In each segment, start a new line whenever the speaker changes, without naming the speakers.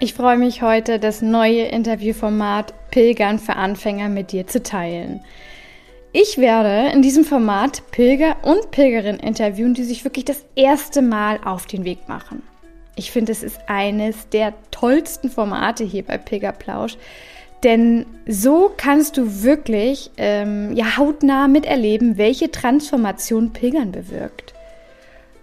Ich freue mich heute, das neue Interviewformat Pilgern für Anfänger mit dir zu teilen. Ich werde in diesem Format Pilger und Pilgerinnen interviewen, die sich wirklich das erste Mal auf den Weg machen. Ich finde, es ist eines der tollsten Formate hier bei Pilgerplausch, denn so kannst du wirklich ähm, ja, hautnah miterleben, welche Transformation Pilgern bewirkt.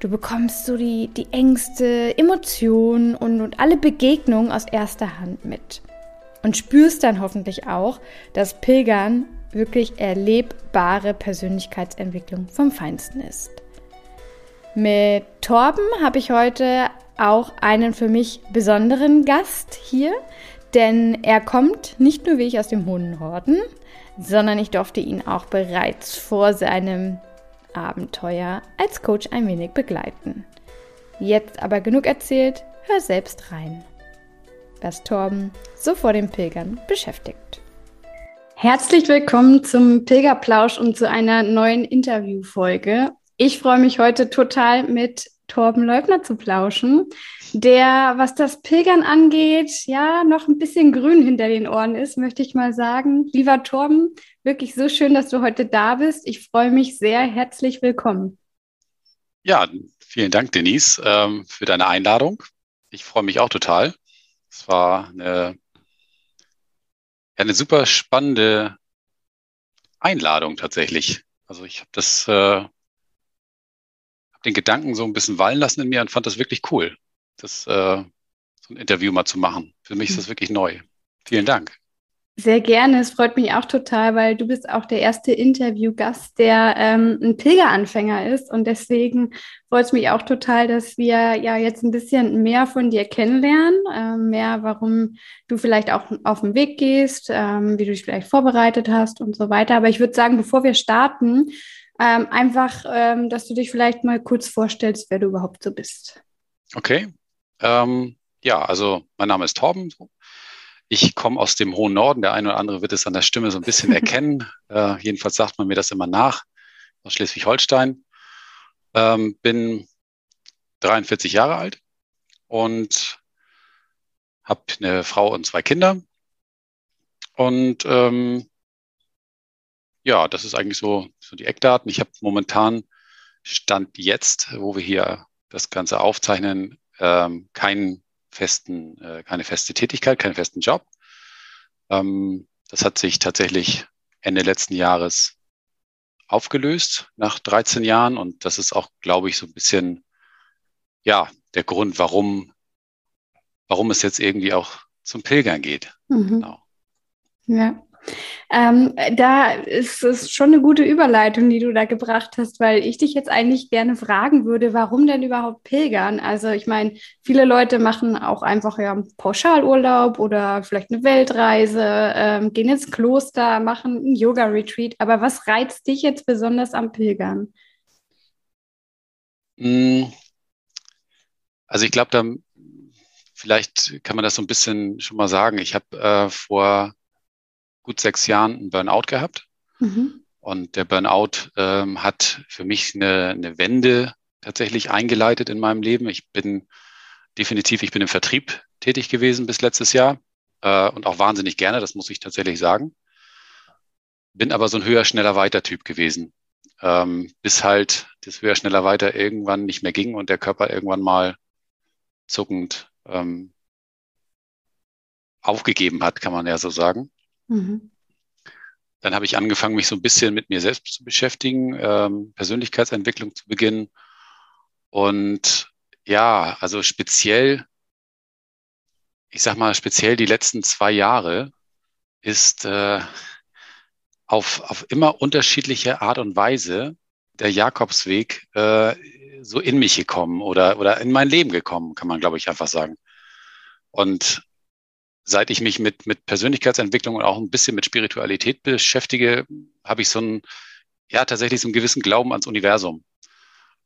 Du bekommst so die, die Ängste, Emotionen und, und alle Begegnungen aus erster Hand mit. Und spürst dann hoffentlich auch, dass Pilgern wirklich erlebbare Persönlichkeitsentwicklung vom Feinsten ist. Mit Torben habe ich heute auch einen für mich besonderen Gast hier, denn er kommt nicht nur wie ich aus dem Hohen Norden, sondern ich durfte ihn auch bereits vor seinem Abenteuer als Coach ein wenig begleiten. Jetzt aber genug erzählt, hör selbst rein. Was Torben so vor dem Pilgern beschäftigt. Herzlich willkommen zum Pilgerplausch und zu einer neuen Interviewfolge. Ich freue mich heute total mit Torben Leubner zu plauschen, der, was das Pilgern angeht, ja, noch ein bisschen grün hinter den Ohren ist, möchte ich mal sagen. Lieber Torben, Wirklich so schön, dass du heute da bist. Ich freue mich sehr. Herzlich willkommen.
Ja, vielen Dank, Denise, ähm, für deine Einladung. Ich freue mich auch total. Es war eine, eine super spannende Einladung tatsächlich. Also ich habe das, äh, den Gedanken so ein bisschen wallen lassen in mir und fand das wirklich cool, das äh, so ein Interview mal zu machen. Für mich ist das wirklich neu. Vielen Dank.
Sehr gerne. Es freut mich auch total, weil du bist auch der erste Interviewgast, der ähm, ein Pilgeranfänger ist. Und deswegen freut es mich auch total, dass wir ja jetzt ein bisschen mehr von dir kennenlernen, äh, mehr, warum du vielleicht auch auf den Weg gehst, ähm, wie du dich vielleicht vorbereitet hast und so weiter. Aber ich würde sagen, bevor wir starten, ähm, einfach, ähm, dass du dich vielleicht mal kurz vorstellst, wer du überhaupt so bist.
Okay. Ähm, ja, also mein Name ist Torben. Ich komme aus dem hohen Norden. Der eine oder andere wird es an der Stimme so ein bisschen erkennen. äh, jedenfalls sagt man mir das immer nach, aus Schleswig-Holstein. Ähm, bin 43 Jahre alt und habe eine Frau und zwei Kinder. Und ähm, ja, das ist eigentlich so, so die Eckdaten. Ich habe momentan Stand jetzt, wo wir hier das Ganze aufzeichnen, ähm, keinen festen, äh, keine feste Tätigkeit, keinen festen Job. Ähm, das hat sich tatsächlich Ende letzten Jahres aufgelöst nach 13 Jahren und das ist auch, glaube ich, so ein bisschen ja der Grund, warum warum es jetzt irgendwie auch zum Pilgern geht.
Mhm. Genau. Ja. Ähm, da ist es schon eine gute Überleitung, die du da gebracht hast, weil ich dich jetzt eigentlich gerne fragen würde, warum denn überhaupt pilgern? Also ich meine, viele Leute machen auch einfach ja Pauschalurlaub oder vielleicht eine Weltreise, ähm, gehen ins Kloster, machen ein Yoga-Retreat. Aber was reizt dich jetzt besonders am Pilgern?
Hm. Also ich glaube, da vielleicht kann man das so ein bisschen schon mal sagen. Ich habe äh, vor gut sechs Jahren einen Burnout gehabt. Mhm. Und der Burnout ähm, hat für mich eine, eine Wende tatsächlich eingeleitet in meinem Leben. Ich bin definitiv, ich bin im Vertrieb tätig gewesen bis letztes Jahr äh, und auch wahnsinnig gerne, das muss ich tatsächlich sagen. Bin aber so ein höher, schneller, weiter Typ gewesen. Ähm, bis halt das höher, schneller, weiter irgendwann nicht mehr ging und der Körper irgendwann mal zuckend ähm, aufgegeben hat, kann man ja so sagen. Mhm. Dann habe ich angefangen, mich so ein bisschen mit mir selbst zu beschäftigen, ähm, Persönlichkeitsentwicklung zu beginnen. Und ja, also speziell, ich sag mal, speziell die letzten zwei Jahre ist äh, auf, auf immer unterschiedliche Art und Weise der Jakobsweg äh, so in mich gekommen oder, oder in mein Leben gekommen, kann man, glaube ich, einfach sagen. Und seit ich mich mit, mit Persönlichkeitsentwicklung und auch ein bisschen mit Spiritualität beschäftige, habe ich so einen, ja, tatsächlich so einen gewissen Glauben ans Universum.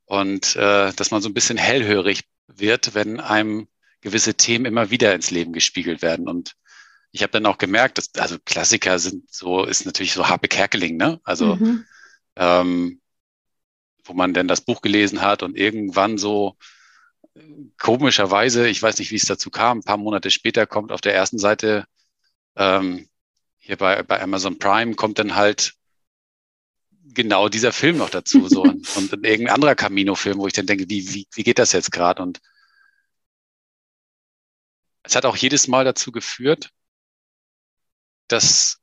Und äh, dass man so ein bisschen hellhörig wird, wenn einem gewisse Themen immer wieder ins Leben gespiegelt werden. Und ich habe dann auch gemerkt, dass, also Klassiker sind so, ist natürlich so Harpe Kerkeling, ne? Also, mhm. ähm, wo man denn das Buch gelesen hat und irgendwann so komischerweise, ich weiß nicht, wie es dazu kam, ein paar Monate später kommt auf der ersten Seite ähm, hier bei, bei Amazon Prime kommt dann halt genau dieser Film noch dazu so und, und irgendein anderer Camino-Film, wo ich dann denke, wie, wie, wie geht das jetzt gerade? Und es hat auch jedes Mal dazu geführt, dass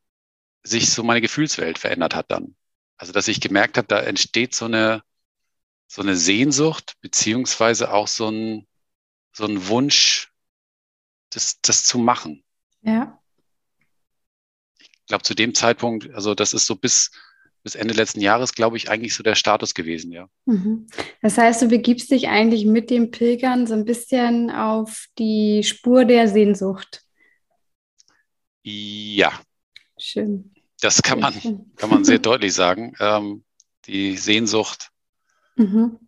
sich so meine Gefühlswelt verändert hat dann. Also dass ich gemerkt habe, da entsteht so eine so eine Sehnsucht, beziehungsweise auch so ein, so ein Wunsch, das, das zu machen.
Ja.
Ich glaube, zu dem Zeitpunkt, also das ist so bis, bis Ende letzten Jahres, glaube ich, eigentlich so der Status gewesen, ja.
Mhm. Das heißt, du begibst dich eigentlich mit dem Pilgern so ein bisschen auf die Spur der Sehnsucht.
Ja.
Schön.
Das kann man, kann man sehr deutlich sagen. Ähm, die Sehnsucht Mhm.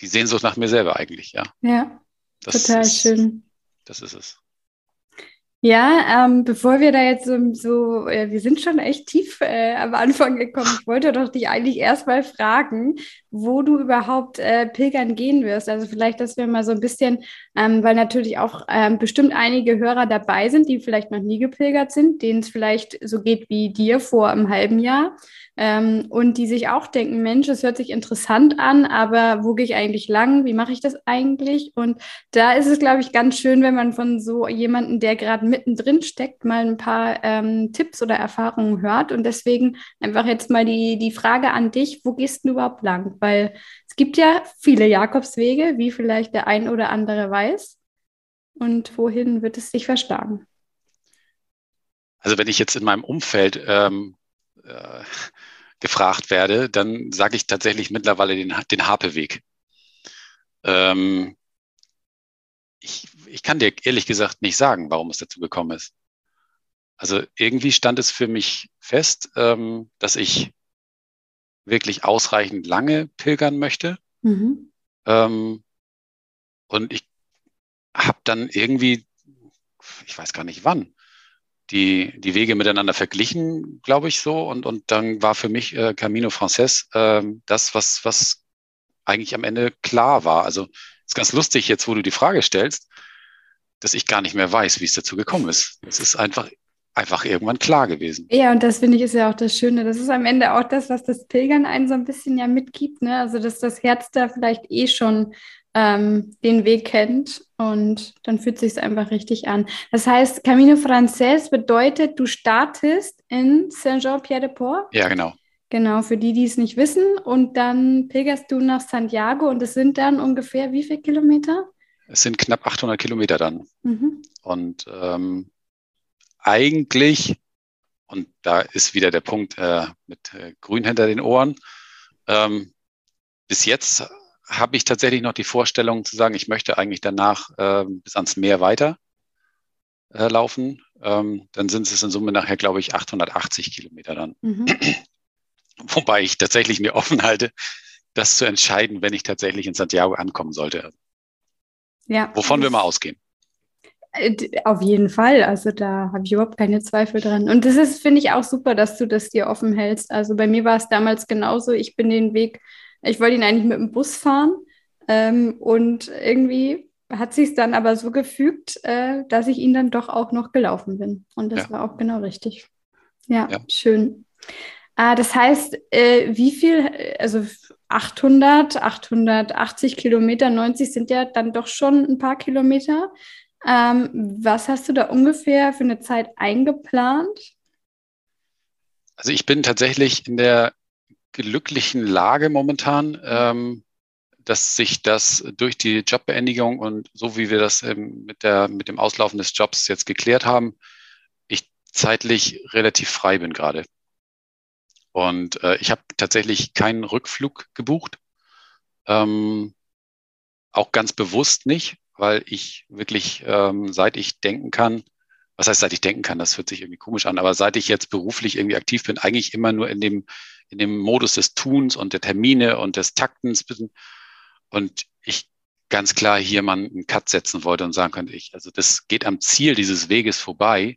Die Sehnsucht nach mir selber eigentlich, ja.
Ja, das total ist, schön.
Das ist es.
Ja, ähm, bevor wir da jetzt so, so äh, wir sind schon echt tief äh, am Anfang gekommen. Ich wollte doch dich eigentlich erstmal fragen, wo du überhaupt äh, pilgern gehen wirst. Also vielleicht, dass wir mal so ein bisschen, ähm, weil natürlich auch ähm, bestimmt einige Hörer dabei sind, die vielleicht noch nie gepilgert sind, denen es vielleicht so geht wie dir vor einem halben Jahr ähm, und die sich auch denken, Mensch, es hört sich interessant an, aber wo gehe ich eigentlich lang? Wie mache ich das eigentlich? Und da ist es, glaube ich, ganz schön, wenn man von so jemandem, der gerade mittendrin steckt, mal ein paar ähm, Tipps oder Erfahrungen hört. Und deswegen einfach jetzt mal die, die Frage an dich, wo gehst du überhaupt lang? Weil es gibt ja viele Jakobswege, wie vielleicht der ein oder andere weiß. Und wohin wird es dich verschlagen?
Also wenn ich jetzt in meinem Umfeld ähm, äh, gefragt werde, dann sage ich tatsächlich mittlerweile den, den Harpeweg. Ähm, ich, ich kann dir ehrlich gesagt nicht sagen, warum es dazu gekommen ist. Also irgendwie stand es für mich fest, ähm, dass ich wirklich ausreichend lange pilgern möchte. Mhm. Ähm, und ich habe dann irgendwie, ich weiß gar nicht wann, die, die Wege miteinander verglichen, glaube ich so. Und, und dann war für mich äh, Camino Frances äh, das, was, was eigentlich am Ende klar war. Also ist ganz lustig jetzt, wo du die Frage stellst, dass ich gar nicht mehr weiß, wie es dazu gekommen ist. Es ist einfach einfach irgendwann klar gewesen.
Ja, und das finde ich ist ja auch das Schöne. Das ist am Ende auch das, was das Pilgern einen so ein bisschen ja mitgibt. Ne? Also, dass das Herz da vielleicht eh schon ähm, den Weg kennt und dann fühlt sich einfach richtig an. Das heißt, Camino Frances bedeutet, du startest in Saint-Jean-Pierre-de-Port.
Ja, genau.
Genau, für die, die es nicht wissen. Und dann pilgerst du nach Santiago und es sind dann ungefähr wie viele Kilometer?
Es sind knapp 800 Kilometer dann. Mhm. Und ähm, eigentlich, und da ist wieder der Punkt äh, mit äh, Grün hinter den Ohren, ähm, bis jetzt habe ich tatsächlich noch die Vorstellung zu sagen, ich möchte eigentlich danach äh, bis ans Meer weiter äh, laufen. Ähm, dann sind es in Summe nachher, glaube ich, 880 Kilometer dann. Mhm. Wobei ich tatsächlich mir offen halte, das zu entscheiden, wenn ich tatsächlich in Santiago ankommen sollte. Ja. Wovon wir mal ausgehen.
Äh, auf jeden Fall. Also da habe ich überhaupt keine Zweifel dran. Und das ist, finde ich, auch super, dass du das dir offen hältst. Also bei mir war es damals genauso. Ich bin den Weg ich wollte ihn eigentlich mit dem Bus fahren ähm, und irgendwie hat sich dann aber so gefügt, äh, dass ich ihn dann doch auch noch gelaufen bin. Und das ja. war auch genau richtig. Ja, ja. schön. Äh, das heißt, äh, wie viel, also 800, 880 Kilometer, 90 sind ja dann doch schon ein paar Kilometer. Ähm, was hast du da ungefähr für eine Zeit eingeplant?
Also ich bin tatsächlich in der glücklichen Lage momentan, ähm, dass sich das durch die Jobbeendigung und so wie wir das ähm, mit, der, mit dem Auslaufen des Jobs jetzt geklärt haben, ich zeitlich relativ frei bin gerade. Und äh, ich habe tatsächlich keinen Rückflug gebucht. Ähm, auch ganz bewusst nicht, weil ich wirklich, ähm, seit ich denken kann, was heißt, seit ich denken kann, das hört sich irgendwie komisch an, aber seit ich jetzt beruflich irgendwie aktiv bin, eigentlich immer nur in dem, in dem Modus des Tuns und der Termine und des Taktens bin. Und ich ganz klar hier mal einen Cut setzen wollte und sagen könnte, ich, also das geht am Ziel dieses Weges vorbei,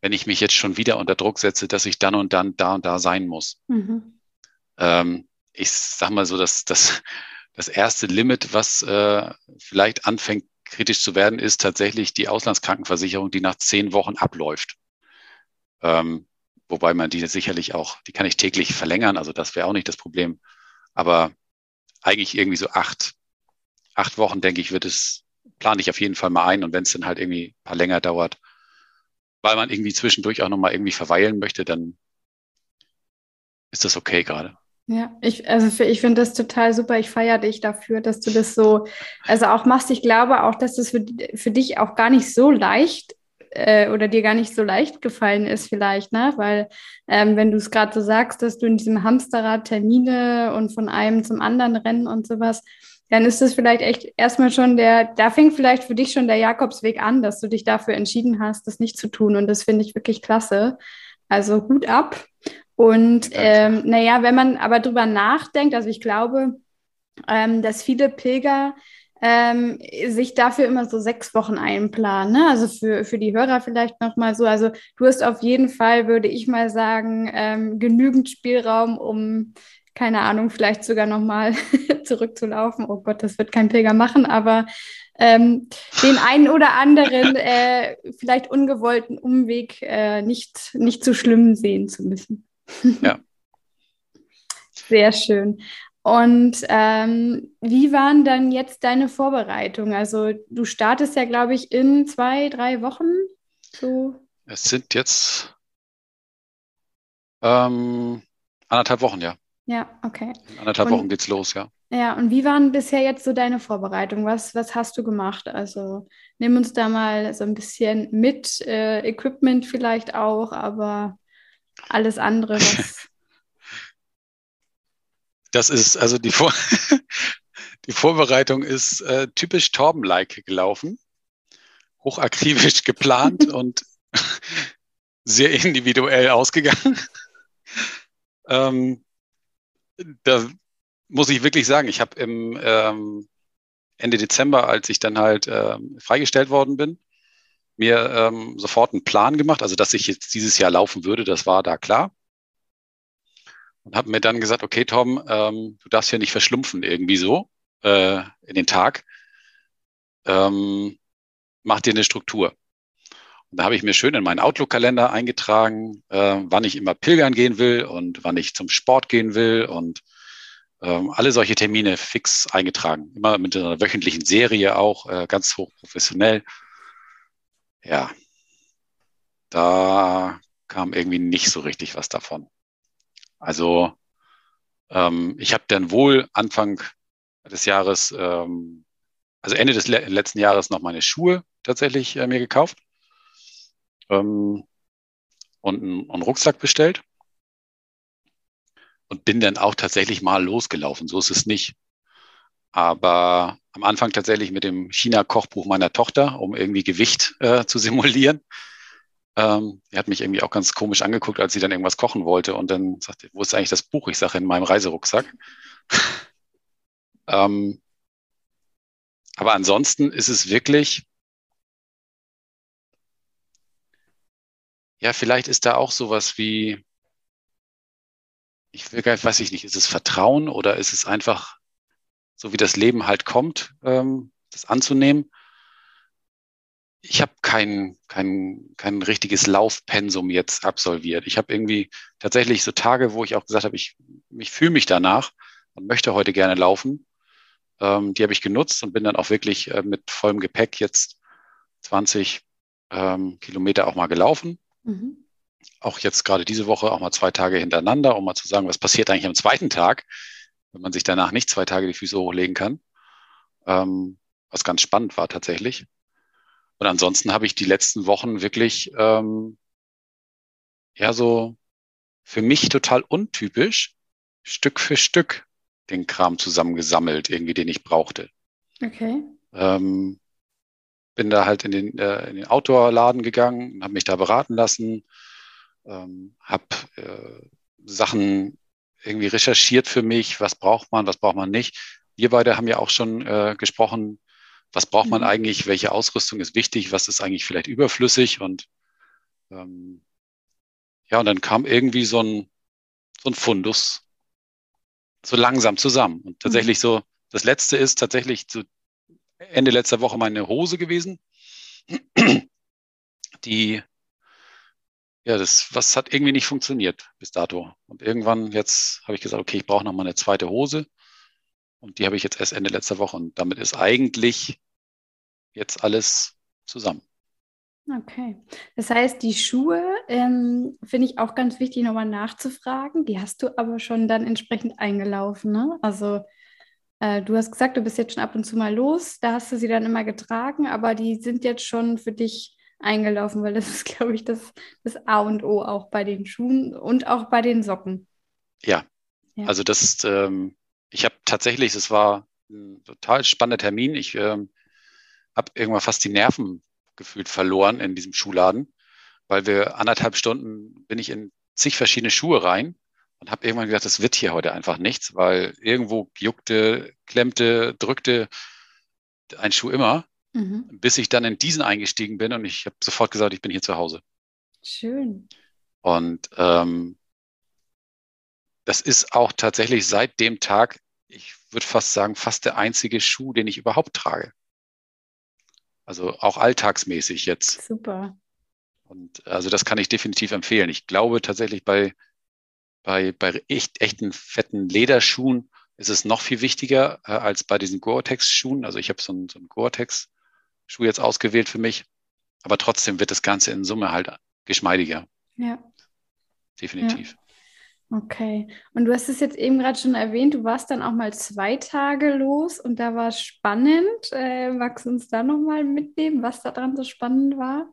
wenn ich mich jetzt schon wieder unter Druck setze, dass ich dann und dann da und da sein muss. Mhm. Ähm, ich sag mal so, dass das, das erste Limit, was äh, vielleicht anfängt kritisch zu werden, ist tatsächlich die Auslandskrankenversicherung, die nach zehn Wochen abläuft. Ähm, wobei man die sicherlich auch, die kann ich täglich verlängern, also das wäre auch nicht das Problem. Aber eigentlich irgendwie so acht, acht Wochen, denke ich, wird es, plane ich auf jeden Fall mal ein. Und wenn es dann halt irgendwie ein paar länger dauert, weil man irgendwie zwischendurch auch nochmal irgendwie verweilen möchte, dann ist das okay gerade.
Ja, ich, also ich finde das total super. Ich feiere dich dafür, dass du das so, also auch machst. Ich glaube auch, dass das für, für dich auch gar nicht so leicht äh, oder dir gar nicht so leicht gefallen ist, vielleicht, ne? Weil, ähm, wenn du es gerade so sagst, dass du in diesem Hamsterrad Termine und von einem zum anderen rennen und sowas, dann ist das vielleicht echt erstmal schon der, da fängt vielleicht für dich schon der Jakobsweg an, dass du dich dafür entschieden hast, das nicht zu tun. Und das finde ich wirklich klasse. Also Hut ab. Und ähm, naja, wenn man aber drüber nachdenkt, also ich glaube, ähm, dass viele Pilger ähm, sich dafür immer so sechs Wochen einplanen. Ne? Also für, für die Hörer vielleicht nochmal so. Also du hast auf jeden Fall, würde ich mal sagen, ähm, genügend Spielraum, um keine Ahnung, vielleicht sogar nochmal zurückzulaufen. Oh Gott, das wird kein Pilger machen, aber ähm, den einen oder anderen äh, vielleicht ungewollten Umweg äh, nicht, nicht so schlimm sehen zu müssen.
Ja.
Sehr schön. Und ähm, wie waren dann jetzt deine Vorbereitungen? Also du startest ja, glaube ich, in zwei, drei Wochen. So.
Es sind jetzt ähm, anderthalb Wochen, ja.
Ja, okay.
In anderthalb und, Wochen geht's los, ja.
Ja, und wie waren bisher jetzt so deine Vorbereitungen? Was, was hast du gemacht? Also nimm uns da mal so ein bisschen mit, äh, Equipment vielleicht auch, aber alles andere, was.
Das ist, also die, Vor die Vorbereitung ist äh, typisch Torben-like gelaufen, hochakribisch geplant und sehr individuell ausgegangen. ähm, da muss ich wirklich sagen, ich habe im ähm, Ende Dezember, als ich dann halt ähm, freigestellt worden bin, mir ähm, sofort einen Plan gemacht, also dass ich jetzt dieses Jahr laufen würde, das war da klar. Und habe mir dann gesagt, okay, Tom, ähm, du darfst hier nicht verschlumpfen irgendwie so äh, in den Tag. Ähm, mach dir eine Struktur. Und da habe ich mir schön in meinen Outlook-Kalender eingetragen, äh, wann ich immer pilgern gehen will und wann ich zum Sport gehen will und ähm, alle solche Termine fix eingetragen. Immer mit einer wöchentlichen Serie auch, äh, ganz hoch professionell. Ja, da kam irgendwie nicht so richtig was davon. Also ähm, ich habe dann wohl Anfang des Jahres, ähm, also Ende des le letzten Jahres noch meine Schuhe tatsächlich äh, mir gekauft ähm, und einen, einen Rucksack bestellt und bin dann auch tatsächlich mal losgelaufen. So ist es nicht. Aber am Anfang tatsächlich mit dem China-Kochbuch meiner Tochter, um irgendwie Gewicht äh, zu simulieren. Ähm, die hat mich irgendwie auch ganz komisch angeguckt, als sie dann irgendwas kochen wollte und dann sagte, wo ist eigentlich das Buch? Ich sage, in meinem Reiserucksack. ähm, aber ansonsten ist es wirklich, ja, vielleicht ist da auch sowas wie, ich will gar, weiß ich nicht, ist es Vertrauen oder ist es einfach so, wie das Leben halt kommt, ähm, das anzunehmen? Ich habe kein, kein, kein richtiges Laufpensum jetzt absolviert. Ich habe irgendwie tatsächlich so Tage, wo ich auch gesagt habe, ich, ich fühle mich danach und möchte heute gerne laufen. Ähm, die habe ich genutzt und bin dann auch wirklich äh, mit vollem Gepäck jetzt 20 ähm, Kilometer auch mal gelaufen. Mhm. Auch jetzt gerade diese Woche auch mal zwei Tage hintereinander, um mal zu sagen, was passiert eigentlich am zweiten Tag, wenn man sich danach nicht zwei Tage die Füße hochlegen kann. Ähm, was ganz spannend war tatsächlich. Und ansonsten habe ich die letzten Wochen wirklich ähm, ja so für mich total untypisch Stück für Stück den Kram zusammengesammelt, irgendwie den ich brauchte.
Okay.
Ähm, bin da halt in den, äh, in den Outdoor-Laden gegangen und habe mich da beraten lassen, ähm, habe äh, Sachen irgendwie recherchiert für mich, was braucht man, was braucht man nicht. Wir beide haben ja auch schon äh, gesprochen, was braucht man mhm. eigentlich, welche Ausrüstung ist wichtig, was ist eigentlich vielleicht überflüssig und ähm, ja, und dann kam irgendwie so ein, so ein Fundus so langsam zusammen. Und tatsächlich mhm. so, das letzte ist tatsächlich so Ende letzter Woche meine Hose gewesen. Die, ja, das, was hat irgendwie nicht funktioniert bis dato. Und irgendwann jetzt habe ich gesagt, okay, ich brauche noch mal eine zweite Hose. Und die habe ich jetzt erst Ende letzter Woche. Und damit ist eigentlich jetzt alles zusammen.
Okay. Das heißt, die Schuhe ähm, finde ich auch ganz wichtig, nochmal nachzufragen. Die hast du aber schon dann entsprechend eingelaufen, ne? Also äh, du hast gesagt, du bist jetzt schon ab und zu mal los. Da hast du sie dann immer getragen, aber die sind jetzt schon für dich eingelaufen, weil das ist, glaube ich, das, das A und O auch bei den Schuhen und auch bei den Socken.
Ja, ja. also das, ähm, ich habe tatsächlich, es war ein total spannender Termin. Ich ähm, habe irgendwann fast die Nerven gefühlt verloren in diesem Schuhladen, weil wir anderthalb Stunden bin ich in zig verschiedene Schuhe rein und habe irgendwann gedacht, das wird hier heute einfach nichts, weil irgendwo juckte, klemmte, drückte ein Schuh immer, mhm. bis ich dann in diesen eingestiegen bin und ich habe sofort gesagt, ich bin hier zu Hause.
Schön.
Und ähm, das ist auch tatsächlich seit dem Tag, ich würde fast sagen, fast der einzige Schuh, den ich überhaupt trage. Also auch alltagsmäßig jetzt.
Super.
Und also das kann ich definitiv empfehlen. Ich glaube tatsächlich bei, bei, bei echt, echten fetten Lederschuhen ist es noch viel wichtiger äh, als bei diesen Gore-Tex-Schuhen. Also ich habe so einen, so einen Gore-Tex-Schuh jetzt ausgewählt für mich. Aber trotzdem wird das Ganze in Summe halt geschmeidiger.
Ja.
Definitiv.
Ja. Okay. Und du hast es jetzt eben gerade schon erwähnt, du warst dann auch mal zwei Tage los und da war es spannend. Äh, magst du uns da nochmal mitnehmen, was daran so spannend war?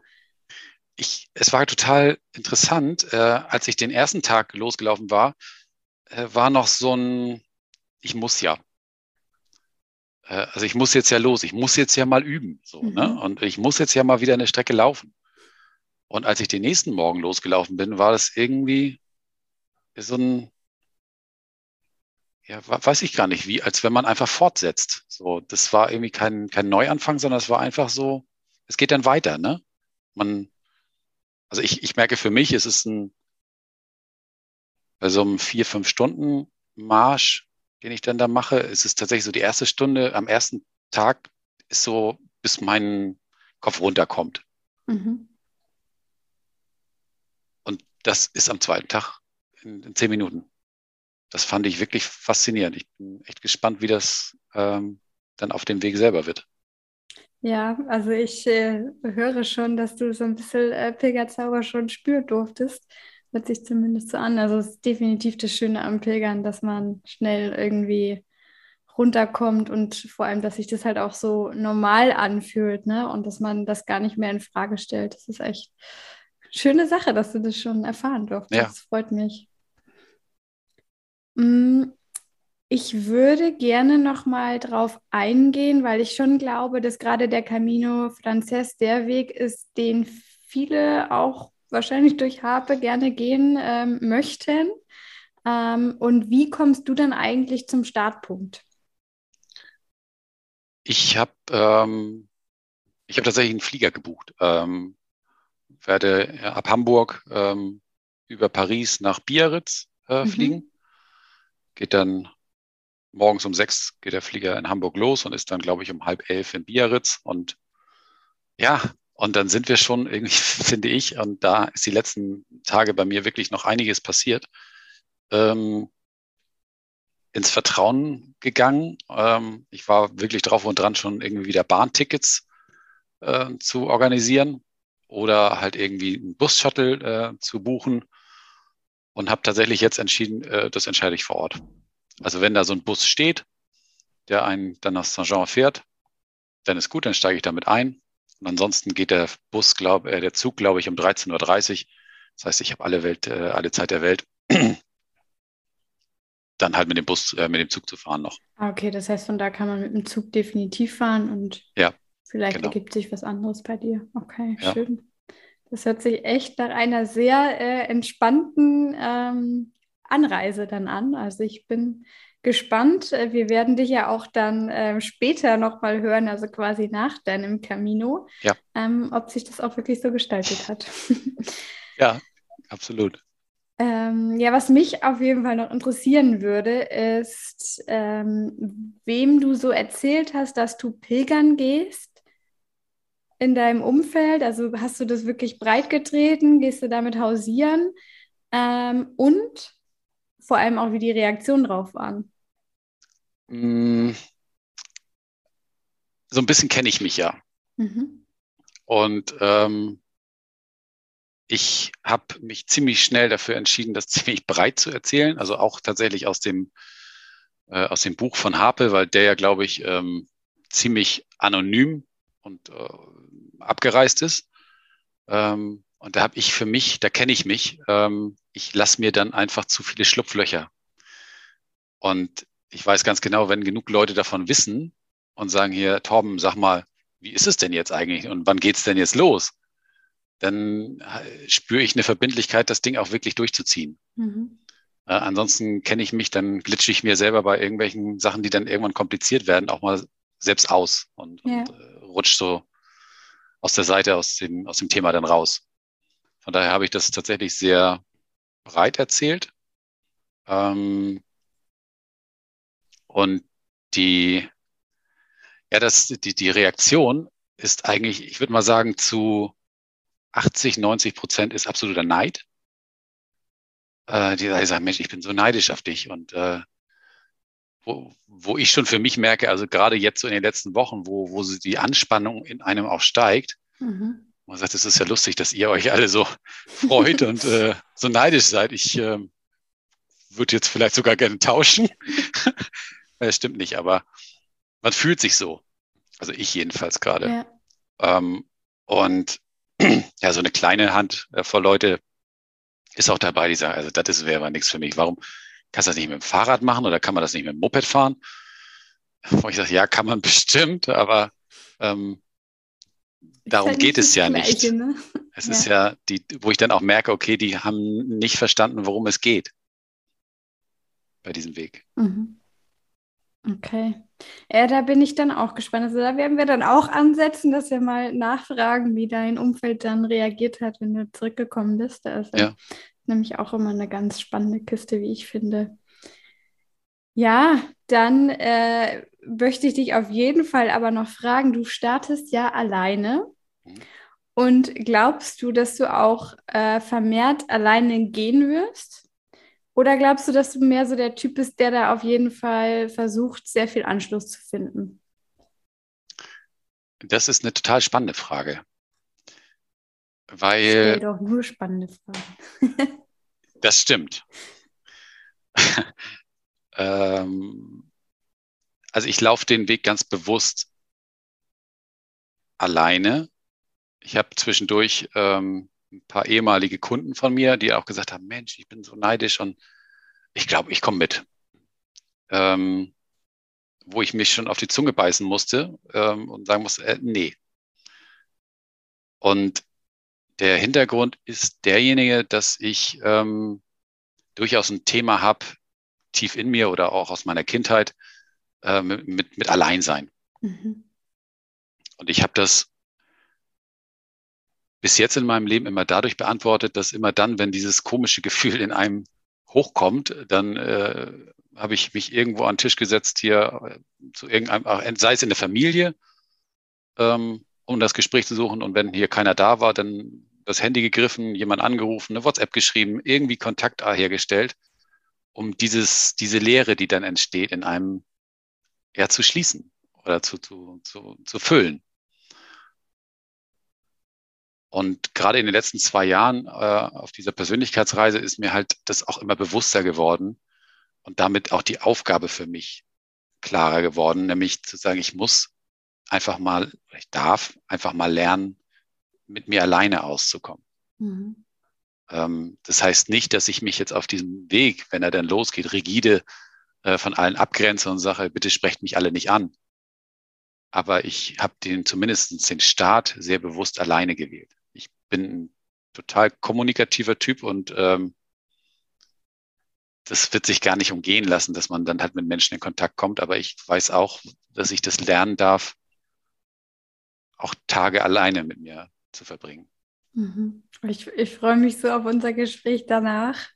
Ich, es war total interessant. Äh, als ich den ersten Tag losgelaufen war, äh, war noch so ein, ich muss ja. Äh, also ich muss jetzt ja los, ich muss jetzt ja mal üben. So, ne? mhm. ne? Und ich muss jetzt ja mal wieder eine Strecke laufen. Und als ich den nächsten Morgen losgelaufen bin, war das irgendwie so ein, ja, weiß ich gar nicht wie, als wenn man einfach fortsetzt. So, das war irgendwie kein, kein Neuanfang, sondern es war einfach so, es geht dann weiter, ne? Man, also ich, ich merke für mich, es ist ein, bei so einem vier, fünf Stunden Marsch, den ich dann da mache, ist es tatsächlich so die erste Stunde am ersten Tag ist so, bis mein Kopf runterkommt. Mhm. Und das ist am zweiten Tag in, in zehn Minuten. Das fand ich wirklich faszinierend. Ich bin echt gespannt, wie das ähm, dann auf dem Weg selber wird.
Ja, also ich äh, höre schon, dass du so ein bisschen äh, Pilgerzauber schon spüren durftest. Hört sich zumindest so an. Also es ist definitiv das Schöne am Pilgern, dass man schnell irgendwie runterkommt und vor allem, dass sich das halt auch so normal anfühlt, ne? Und dass man das gar nicht mehr in Frage stellt. Das ist echt schöne Sache, dass du das schon erfahren durftest. Ja. Das freut mich. Mm, ich würde gerne noch mal drauf eingehen, weil ich schon glaube, dass gerade der Camino Frances der Weg ist, den viele auch wahrscheinlich durch Harpe gerne gehen ähm, möchten. Ähm, und wie kommst du dann eigentlich zum Startpunkt?
Ich habe ähm, ich hab tatsächlich einen Flieger gebucht. Ähm, werde ab Hamburg ähm, über Paris nach Biarritz äh, mhm. fliegen. Geht dann morgens um sechs geht der Flieger in Hamburg los und ist dann, glaube ich, um halb elf in Biarritz. Und ja, und dann sind wir schon irgendwie, finde ich, und da ist die letzten Tage bei mir wirklich noch einiges passiert, ähm, ins Vertrauen gegangen. Ähm, ich war wirklich drauf und dran, schon irgendwie wieder Bahntickets äh, zu organisieren oder halt irgendwie einen Bus-Shuttle äh, zu buchen und habe tatsächlich jetzt entschieden, äh, das entscheide ich vor Ort. Also wenn da so ein Bus steht, der einen dann nach Saint-Jean fährt, dann ist gut, dann steige ich damit ein. Und ansonsten geht der Bus, glaub, äh, der Zug, glaube ich, um 13.30 Uhr. Das heißt, ich habe alle Welt, äh, alle Zeit der Welt, dann halt mit dem Bus, äh, mit dem Zug zu fahren noch.
Ah, okay, das heißt, von da kann man mit dem Zug definitiv fahren und
ja.
Vielleicht genau. ergibt sich was anderes bei dir. Okay, ja. schön. Das hört sich echt nach einer sehr äh, entspannten ähm, Anreise dann an. Also ich bin gespannt. Äh, wir werden dich ja auch dann äh, später nochmal hören, also quasi nach deinem Camino,
ja.
ähm, ob sich das auch wirklich so gestaltet hat.
ja, absolut.
Ähm, ja, was mich auf jeden Fall noch interessieren würde, ist, ähm, wem du so erzählt hast, dass du pilgern gehst in deinem Umfeld. Also hast du das wirklich breit getreten? Gehst du damit hausieren? Ähm, und vor allem auch, wie die Reaktionen drauf waren.
Mm. So ein bisschen kenne ich mich ja. Mhm. Und ähm, ich habe mich ziemlich schnell dafür entschieden, das ziemlich breit zu erzählen. Also auch tatsächlich aus dem, äh, aus dem Buch von Harpe, weil der ja, glaube ich, ähm, ziemlich anonym und äh, abgereist ist. Ähm, und da habe ich für mich, da kenne ich mich, ähm, ich lasse mir dann einfach zu viele Schlupflöcher. Und ich weiß ganz genau, wenn genug Leute davon wissen und sagen hier, Torben, sag mal, wie ist es denn jetzt eigentlich und wann geht's denn jetzt los? dann äh, spüre ich eine Verbindlichkeit, das Ding auch wirklich durchzuziehen. Mhm. Äh, ansonsten kenne ich mich, dann glitsche ich mir selber bei irgendwelchen Sachen, die dann irgendwann kompliziert werden, auch mal selbst aus und, ja. und äh, rutscht so aus der Seite, aus dem, aus dem Thema dann raus. Von daher habe ich das tatsächlich sehr breit erzählt. Ähm, und die, ja, das, die, die Reaktion ist eigentlich, ich würde mal sagen, zu 80, 90 Prozent ist absoluter Neid. Äh, die sagen, Mensch, ich bin so neidisch auf dich. Und äh, wo, wo ich schon für mich merke, also gerade jetzt so in den letzten Wochen, wo, wo die Anspannung in einem auch steigt, mhm. Man sagt, es ist ja lustig, dass ihr euch alle so freut und äh, so neidisch seid. Ich äh, würde jetzt vielleicht sogar gerne tauschen. das stimmt nicht, aber man fühlt sich so. Also ich jedenfalls gerade. Ja. Ähm, und ja, so eine kleine Hand äh, voll Leute ist auch dabei, die sagen, also das wäre aber nichts für mich. Warum kannst du das nicht mit dem Fahrrad machen oder kann man das nicht mit dem Moped fahren? Wo ich sage, ja, kann man bestimmt, aber ähm, darum geht es ja Gleiche, nicht. Ne? Es ja. ist ja die, wo ich dann auch merke, okay, die haben nicht verstanden, worum es geht bei diesem Weg.
Mhm. Okay. Ja, da bin ich dann auch gespannt. Also da werden wir dann auch ansetzen, dass wir mal nachfragen, wie dein Umfeld dann reagiert hat, wenn du zurückgekommen bist. Also ja. nämlich auch immer eine ganz spannende Kiste, wie ich finde. Ja, dann äh, möchte ich dich auf jeden Fall aber noch fragen, du startest ja alleine. Und glaubst du, dass du auch äh, vermehrt alleine gehen wirst? Oder glaubst du, dass du mehr so der Typ bist, der da auf jeden Fall versucht, sehr viel Anschluss zu finden?
Das ist eine total spannende Frage. Weil. Ich
doch nur spannende Fragen.
das stimmt. ähm, also ich laufe den Weg ganz bewusst alleine. Ich habe zwischendurch ähm, ein paar ehemalige Kunden von mir, die auch gesagt haben, Mensch, ich bin so neidisch und ich glaube, ich komme mit. Ähm, wo ich mich schon auf die Zunge beißen musste ähm, und sagen musste, äh, nee. Und der Hintergrund ist derjenige, dass ich ähm, durchaus ein Thema habe, tief in mir oder auch aus meiner Kindheit, äh, mit, mit, Alleinsein. Mhm. Und ich habe das bis jetzt in meinem Leben immer dadurch beantwortet, dass immer dann, wenn dieses komische Gefühl in einem hochkommt, dann äh, habe ich mich irgendwo an den Tisch gesetzt hier äh, zu irgendeinem, sei es in der Familie, ähm, um das Gespräch zu suchen. Und wenn hier keiner da war, dann das Handy gegriffen, jemand angerufen, eine WhatsApp geschrieben, irgendwie Kontakt hergestellt, um dieses, diese Leere, die dann entsteht, in einem ja zu schließen oder zu, zu, zu, zu füllen. Und gerade in den letzten zwei Jahren äh, auf dieser Persönlichkeitsreise ist mir halt das auch immer bewusster geworden und damit auch die Aufgabe für mich klarer geworden, nämlich zu sagen, ich muss einfach mal, ich darf einfach mal lernen, mit mir alleine auszukommen. Mhm. Ähm, das heißt nicht, dass ich mich jetzt auf diesem Weg, wenn er dann losgeht, rigide äh, von allen abgrenze und sage, bitte sprecht mich alle nicht an. aber ich habe den zumindest den Start sehr bewusst alleine gewählt. Bin ein total kommunikativer Typ und ähm, das wird sich gar nicht umgehen lassen, dass man dann halt mit Menschen in Kontakt kommt. Aber ich weiß auch, dass ich das lernen darf, auch Tage alleine mit mir zu verbringen.
Mhm. Ich, ich freue mich so auf unser Gespräch danach.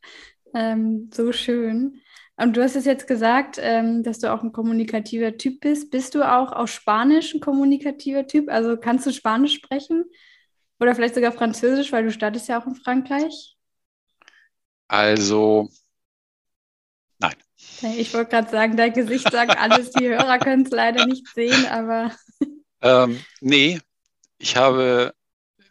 Ähm, so schön. Und du hast es jetzt gesagt, ähm, dass du auch ein kommunikativer Typ bist. Bist du auch auf Spanisch ein kommunikativer Typ? Also kannst du Spanisch sprechen? Oder vielleicht sogar Französisch, weil du startest ja auch in Frankreich?
Also, nein.
Ich wollte gerade sagen, dein Gesicht sagt alles. Die Hörer können es leider nicht sehen, aber.
Ähm, nee, ich habe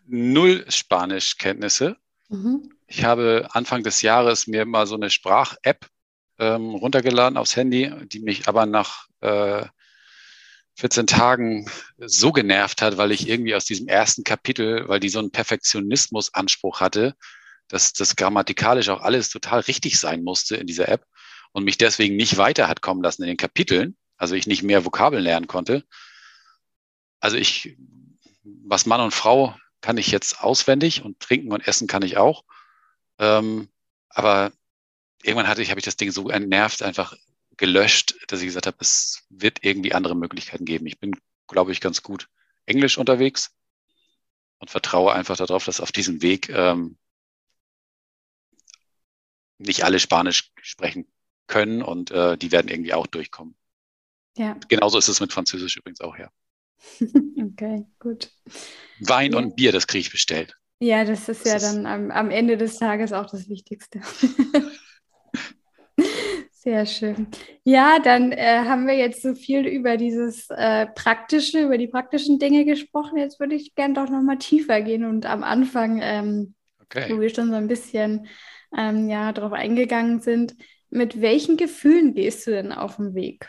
null Spanischkenntnisse. Mhm. Ich habe Anfang des Jahres mir mal so eine Sprach-App ähm, runtergeladen aufs Handy, die mich aber nach äh, 14 Tagen so genervt hat, weil ich irgendwie aus diesem ersten Kapitel, weil die so einen Perfektionismus-Anspruch hatte, dass das grammatikalisch auch alles total richtig sein musste in dieser App und mich deswegen nicht weiter hat kommen lassen in den Kapiteln, also ich nicht mehr Vokabeln lernen konnte. Also ich, was Mann und Frau kann ich jetzt auswendig und trinken und essen kann ich auch. Ähm, aber irgendwann hatte ich, habe ich das Ding so entnervt, einfach gelöscht, dass ich gesagt habe, es wird irgendwie andere Möglichkeiten geben. Ich bin, glaube ich, ganz gut Englisch unterwegs und vertraue einfach darauf, dass auf diesem Weg ähm, nicht alle Spanisch sprechen können und äh, die werden irgendwie auch durchkommen. Ja. Genauso ist es mit Französisch übrigens auch, ja.
okay, gut.
Wein ja. und Bier, das kriege ich bestellt.
Ja, das ist das ja ist dann am, am Ende des Tages auch das Wichtigste. Sehr schön. Ja, dann äh, haben wir jetzt so viel über dieses äh, praktische, über die praktischen Dinge gesprochen. Jetzt würde ich gerne doch noch mal tiefer gehen und am Anfang, ähm, okay. wo wir schon so ein bisschen ähm, ja darauf eingegangen sind, mit welchen Gefühlen gehst du denn auf den Weg?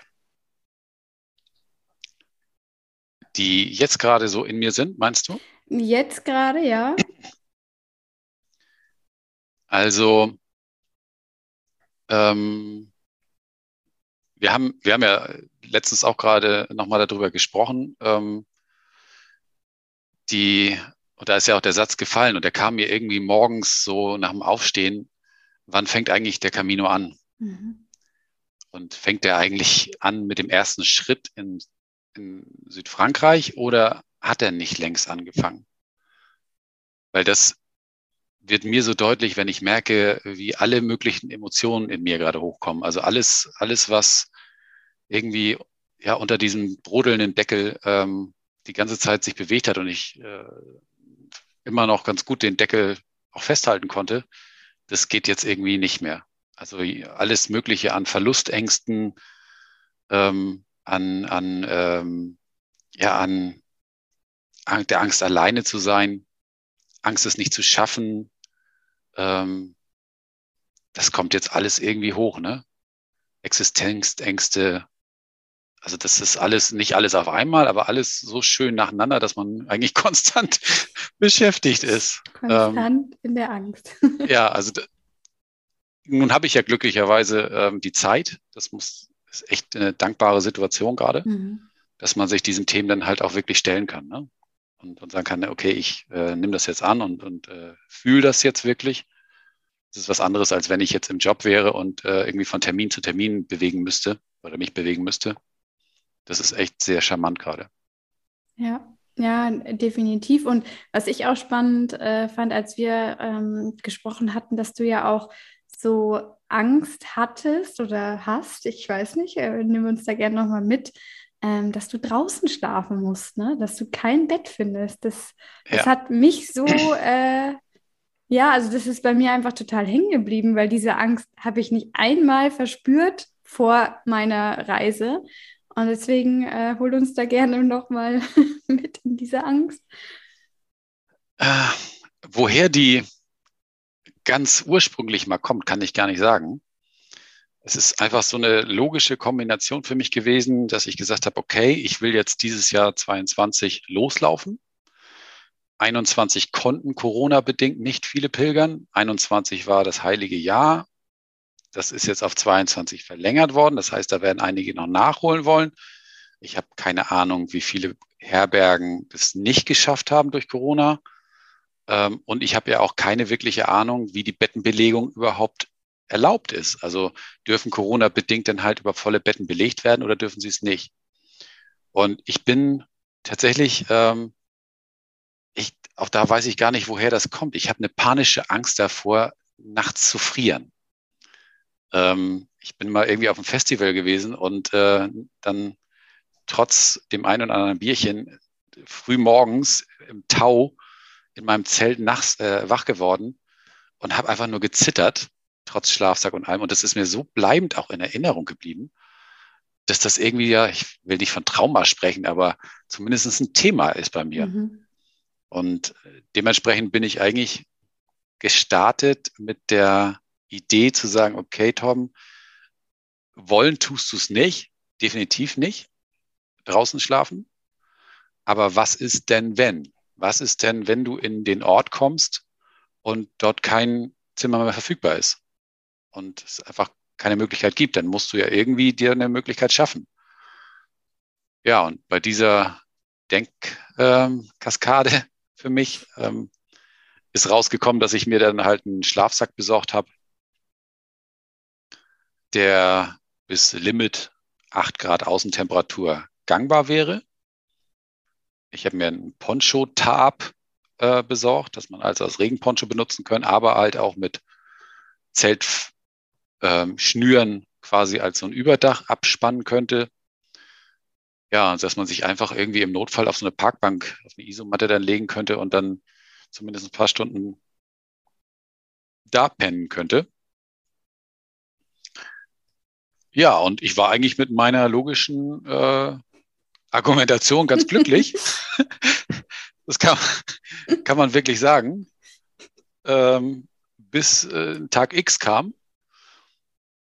Die jetzt gerade so in mir sind, meinst du?
Jetzt gerade, ja.
Also ähm, wir haben, wir haben ja letztens auch gerade nochmal darüber gesprochen. Ähm, die, und da ist ja auch der Satz gefallen und der kam mir irgendwie morgens so nach dem Aufstehen, wann fängt eigentlich der Camino an? Mhm. Und fängt der eigentlich an mit dem ersten Schritt in, in Südfrankreich oder hat er nicht längst angefangen? Weil das wird mir so deutlich, wenn ich merke, wie alle möglichen Emotionen in mir gerade hochkommen. Also alles, alles, was irgendwie ja unter diesem brodelnden Deckel ähm, die ganze Zeit sich bewegt hat und ich äh, immer noch ganz gut den Deckel auch festhalten konnte, das geht jetzt irgendwie nicht mehr. Also alles Mögliche an Verlustängsten, ähm, an, an, ähm, ja, an der Angst alleine zu sein, Angst es nicht zu schaffen, ähm, das kommt jetzt alles irgendwie hoch, ne? Existenzängste, also das ist alles, nicht alles auf einmal, aber alles so schön nacheinander, dass man eigentlich konstant beschäftigt ist.
Konstant ähm, in der Angst.
ja, also nun habe ich ja glücklicherweise ähm, die Zeit. Das muss, ist echt eine dankbare Situation gerade, mhm. dass man sich diesen Themen dann halt auch wirklich stellen kann. Ne? Und, und sagen kann, okay, ich äh, nehme das jetzt an und, und äh, fühle das jetzt wirklich. Das ist was anderes, als wenn ich jetzt im Job wäre und äh, irgendwie von Termin zu Termin bewegen müsste oder mich bewegen müsste. Das ist echt sehr charmant gerade.
Ja, ja, definitiv. Und was ich auch spannend äh, fand, als wir ähm, gesprochen hatten, dass du ja auch so Angst hattest oder hast, ich weiß nicht, äh, nimm uns da gerne nochmal mit, ähm, dass du draußen schlafen musst, ne? dass du kein Bett findest. Das, das ja. hat mich so äh, ja, also das ist bei mir einfach total hängen geblieben, weil diese Angst habe ich nicht einmal verspürt vor meiner Reise. Und deswegen äh, hol uns da gerne nochmal mit in diese Angst.
Äh, woher die ganz ursprünglich mal kommt, kann ich gar nicht sagen. Es ist einfach so eine logische Kombination für mich gewesen, dass ich gesagt habe, okay, ich will jetzt dieses Jahr 22 loslaufen. 21 konnten Corona-bedingt nicht viele pilgern. 21 war das heilige Jahr. Das ist jetzt auf 22 verlängert worden. Das heißt, da werden einige noch nachholen wollen. Ich habe keine Ahnung, wie viele Herbergen das nicht geschafft haben durch Corona. Ähm, und ich habe ja auch keine wirkliche Ahnung, wie die Bettenbelegung überhaupt erlaubt ist. Also dürfen Corona-bedingt dann halt über volle Betten belegt werden oder dürfen sie es nicht? Und ich bin tatsächlich, ähm, ich, auch da weiß ich gar nicht, woher das kommt. Ich habe eine panische Angst davor, nachts zu frieren. Ähm, ich bin mal irgendwie auf einem Festival gewesen und äh, dann trotz dem einen oder anderen Bierchen früh morgens im Tau in meinem Zelt nachts äh, wach geworden und habe einfach nur gezittert, trotz Schlafsack und allem. Und das ist mir so bleibend auch in Erinnerung geblieben, dass das irgendwie ja, ich will nicht von Trauma sprechen, aber zumindest ein Thema ist bei mir. Mhm. Und dementsprechend bin ich eigentlich gestartet mit der Idee zu sagen, okay, Tom, wollen tust du es nicht, definitiv nicht, draußen schlafen. Aber was ist denn, wenn? Was ist denn, wenn du in den Ort kommst und dort kein Zimmer mehr verfügbar ist? Und es einfach keine Möglichkeit gibt, dann musst du ja irgendwie dir eine Möglichkeit schaffen. Ja, und bei dieser Denkkaskade ähm, für mich ähm, ist rausgekommen, dass ich mir dann halt einen Schlafsack besorgt habe, der bis Limit 8 Grad Außentemperatur gangbar wäre. Ich habe mir einen Poncho-Tarp äh, besorgt, dass man also als Regenponcho benutzen kann, aber halt auch mit Zelt ähm, Schnüren quasi als so ein Überdach abspannen könnte. Ja, dass man sich einfach irgendwie im Notfall auf so eine Parkbank, auf eine Isomatte dann legen könnte und dann zumindest ein paar Stunden da pennen könnte. Ja, und ich war eigentlich mit meiner logischen äh, Argumentation ganz glücklich. das kann, kann man wirklich sagen. Ähm, bis äh, Tag X kam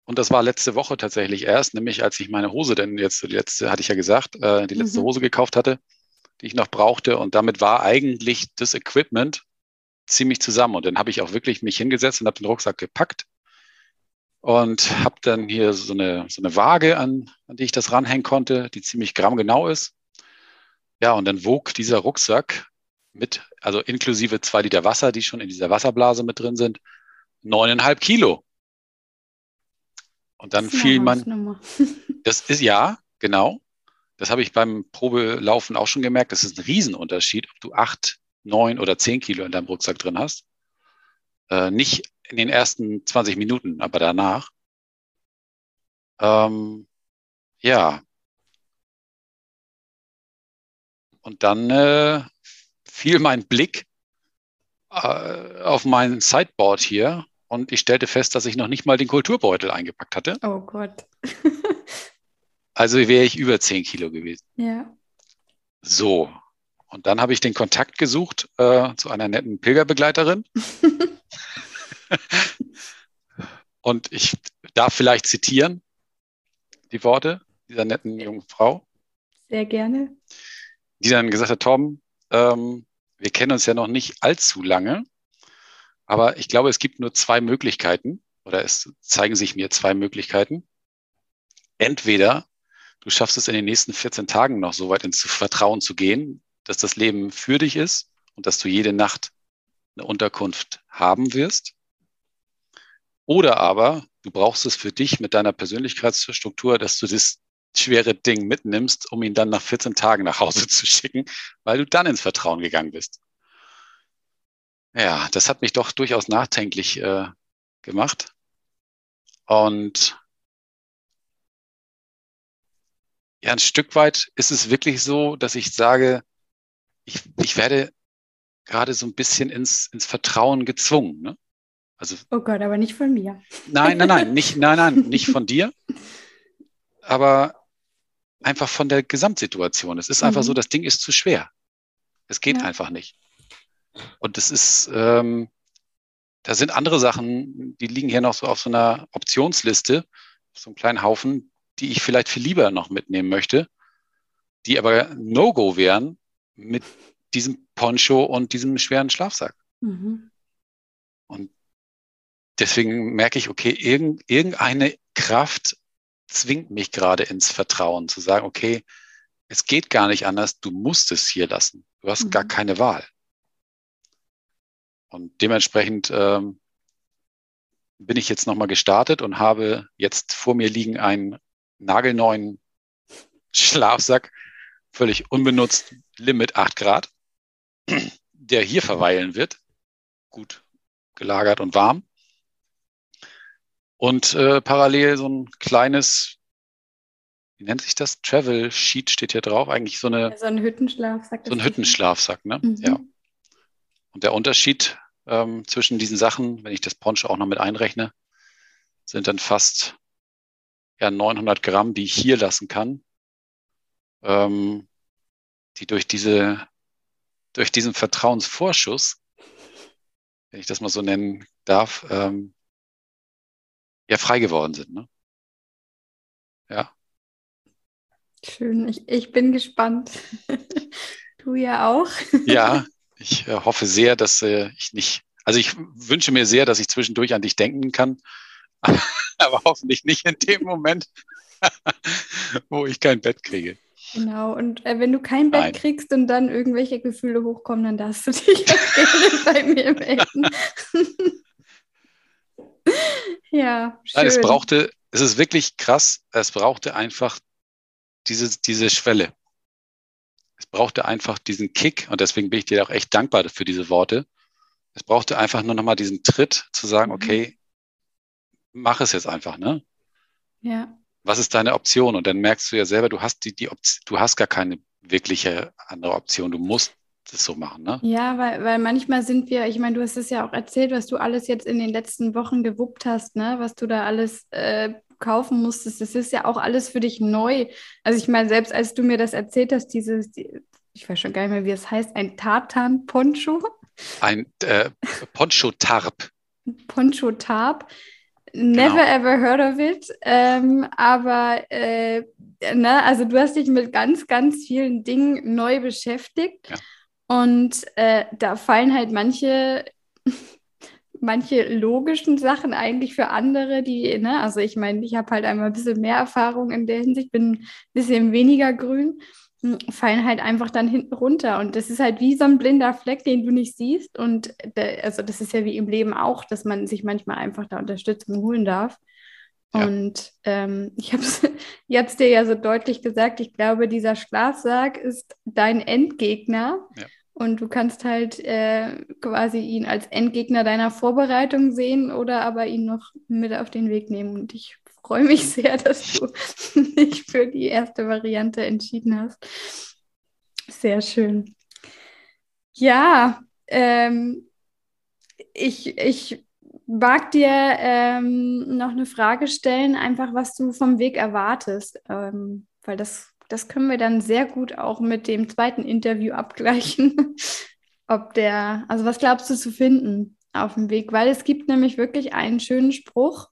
und das war letzte Woche tatsächlich erst, nämlich als ich meine Hose, denn jetzt die letzte, hatte ich ja gesagt, äh, die letzte mhm. Hose gekauft hatte, die ich noch brauchte. Und damit war eigentlich das Equipment ziemlich zusammen. Und dann habe ich auch wirklich mich hingesetzt und habe den Rucksack gepackt und habe dann hier so eine, so eine Waage, an, an die ich das ranhängen konnte, die ziemlich grammgenau ist. Ja, und dann wog dieser Rucksack mit, also inklusive zwei Liter Wasser, die schon in dieser Wasserblase mit drin sind, neuneinhalb Kilo. Und dann fiel man. Das ist ja, genau. Das habe ich beim Probelaufen auch schon gemerkt. Das ist ein Riesenunterschied, ob du acht, neun oder zehn Kilo in deinem Rucksack drin hast. Äh, nicht in den ersten 20 Minuten, aber danach. Ähm, ja. Und dann äh, fiel mein Blick äh, auf mein Sideboard hier und ich stellte fest, dass ich noch nicht mal den Kulturbeutel eingepackt hatte.
Oh Gott.
also wäre ich über 10 Kilo gewesen.
Ja.
So. Und dann habe ich den Kontakt gesucht äh, zu einer netten Pilgerbegleiterin. und ich darf vielleicht zitieren die Worte dieser netten jungen Frau.
Sehr gerne.
Die dann gesagt hat, Tom, ähm, wir kennen uns ja noch nicht allzu lange. Aber ich glaube, es gibt nur zwei Möglichkeiten oder es zeigen sich mir zwei Möglichkeiten. Entweder du schaffst es in den nächsten 14 Tagen noch so weit ins Vertrauen zu gehen, dass das Leben für dich ist und dass du jede Nacht eine Unterkunft haben wirst. Oder aber du brauchst es für dich mit deiner Persönlichkeitsstruktur, dass du das schwere Ding mitnimmst, um ihn dann nach 14 Tagen nach Hause zu schicken, weil du dann ins Vertrauen gegangen bist. Ja, das hat mich doch durchaus nachdenklich äh, gemacht. Und ja, ein Stück weit ist es wirklich so, dass ich sage, ich, ich werde gerade so ein bisschen ins, ins Vertrauen gezwungen. Ne?
Also, oh Gott, aber nicht von mir.
Nein, nein, nein, nicht, nein, nein, nicht von dir. Aber einfach von der Gesamtsituation. Es ist mhm. einfach so, das Ding ist zu schwer. Es geht ja. einfach nicht. Und das ist, ähm, da sind andere Sachen, die liegen hier noch so auf so einer Optionsliste, so einem kleinen Haufen, die ich vielleicht viel lieber noch mitnehmen möchte, die aber No-Go wären mit diesem Poncho und diesem schweren Schlafsack. Mhm. Und deswegen merke ich, okay, irgend, irgendeine Kraft zwingt mich gerade ins Vertrauen, zu sagen, okay, es geht gar nicht anders, du musst es hier lassen. Du hast mhm. gar keine Wahl. Und dementsprechend ähm, bin ich jetzt nochmal gestartet und habe jetzt vor mir liegen einen nagelneuen Schlafsack, völlig unbenutzt, Limit 8 Grad, der hier verweilen wird, gut gelagert und warm. Und äh, parallel so ein kleines, wie nennt sich das? Travel Sheet steht hier drauf, eigentlich so eine.
So ein Hüttenschlafsack.
So ein Hüttenschlafsack, ne? Mhm. Ja. Und der Unterschied ähm, zwischen diesen Sachen, wenn ich das Poncho auch noch mit einrechne, sind dann fast ja, 900 Gramm, die ich hier lassen kann, ähm, die durch diese, durch diesen Vertrauensvorschuss, wenn ich das mal so nennen darf, ähm, ja frei geworden sind. Ne? Ja.
Schön, ich, ich bin gespannt. du ja auch.
ja, ich äh, hoffe sehr, dass äh, ich nicht, also ich wünsche mir sehr, dass ich zwischendurch an dich denken kann, aber hoffentlich nicht in dem Moment, wo ich kein Bett kriege.
Genau, und äh, wenn du kein Bett Nein. kriegst und dann irgendwelche Gefühle hochkommen, dann darfst du dich bei mir melden. Ja, schön.
Nein, es brauchte, es ist wirklich krass, es brauchte einfach diese, diese Schwelle es brauchte einfach diesen Kick und deswegen bin ich dir auch echt dankbar für diese Worte. Es brauchte einfach nur nochmal diesen Tritt zu sagen, mhm. okay, mach es jetzt einfach, ne?
Ja.
Was ist deine Option? Und dann merkst du ja selber, du hast die, die Option, du hast gar keine wirkliche andere Option. Du musst es so machen, ne?
Ja, weil, weil manchmal sind wir, ich meine, du hast es ja auch erzählt, was du alles jetzt in den letzten Wochen gewuppt hast, ne? Was du da alles äh, kaufen musstest, das ist ja auch alles für dich neu. Also ich meine, selbst als du mir das erzählt hast, dieses, ich weiß schon gar nicht mehr, wie es heißt, ein Tartan-Poncho.
Ein äh, Poncho-Tarp.
Poncho-Tarp. Never genau. ever heard of it. Ähm, aber äh, ne, also du hast dich mit ganz, ganz vielen Dingen neu beschäftigt. Ja. Und äh, da fallen halt manche manche logischen Sachen eigentlich für andere, die, ne, also ich meine, ich habe halt einmal ein bisschen mehr Erfahrung in der Hinsicht, bin ein bisschen weniger grün, hm, fallen halt einfach dann hinten runter. Und das ist halt wie so ein blinder Fleck, den du nicht siehst. Und der, also das ist ja wie im Leben auch, dass man sich manchmal einfach da Unterstützung holen darf. Ja. Und ähm, ich habe es jetzt dir ja so deutlich gesagt, ich glaube, dieser Schlafsack ist dein Endgegner. Ja. Und du kannst halt äh, quasi ihn als Endgegner deiner Vorbereitung sehen oder aber ihn noch mit auf den Weg nehmen. Und ich freue mich sehr, dass du dich für die erste Variante entschieden hast. Sehr schön. Ja, ähm, ich, ich mag dir ähm, noch eine Frage stellen, einfach was du vom Weg erwartest, ähm, weil das das können wir dann sehr gut auch mit dem zweiten Interview abgleichen. Ob der, also was glaubst du zu finden auf dem Weg? Weil es gibt nämlich wirklich einen schönen Spruch,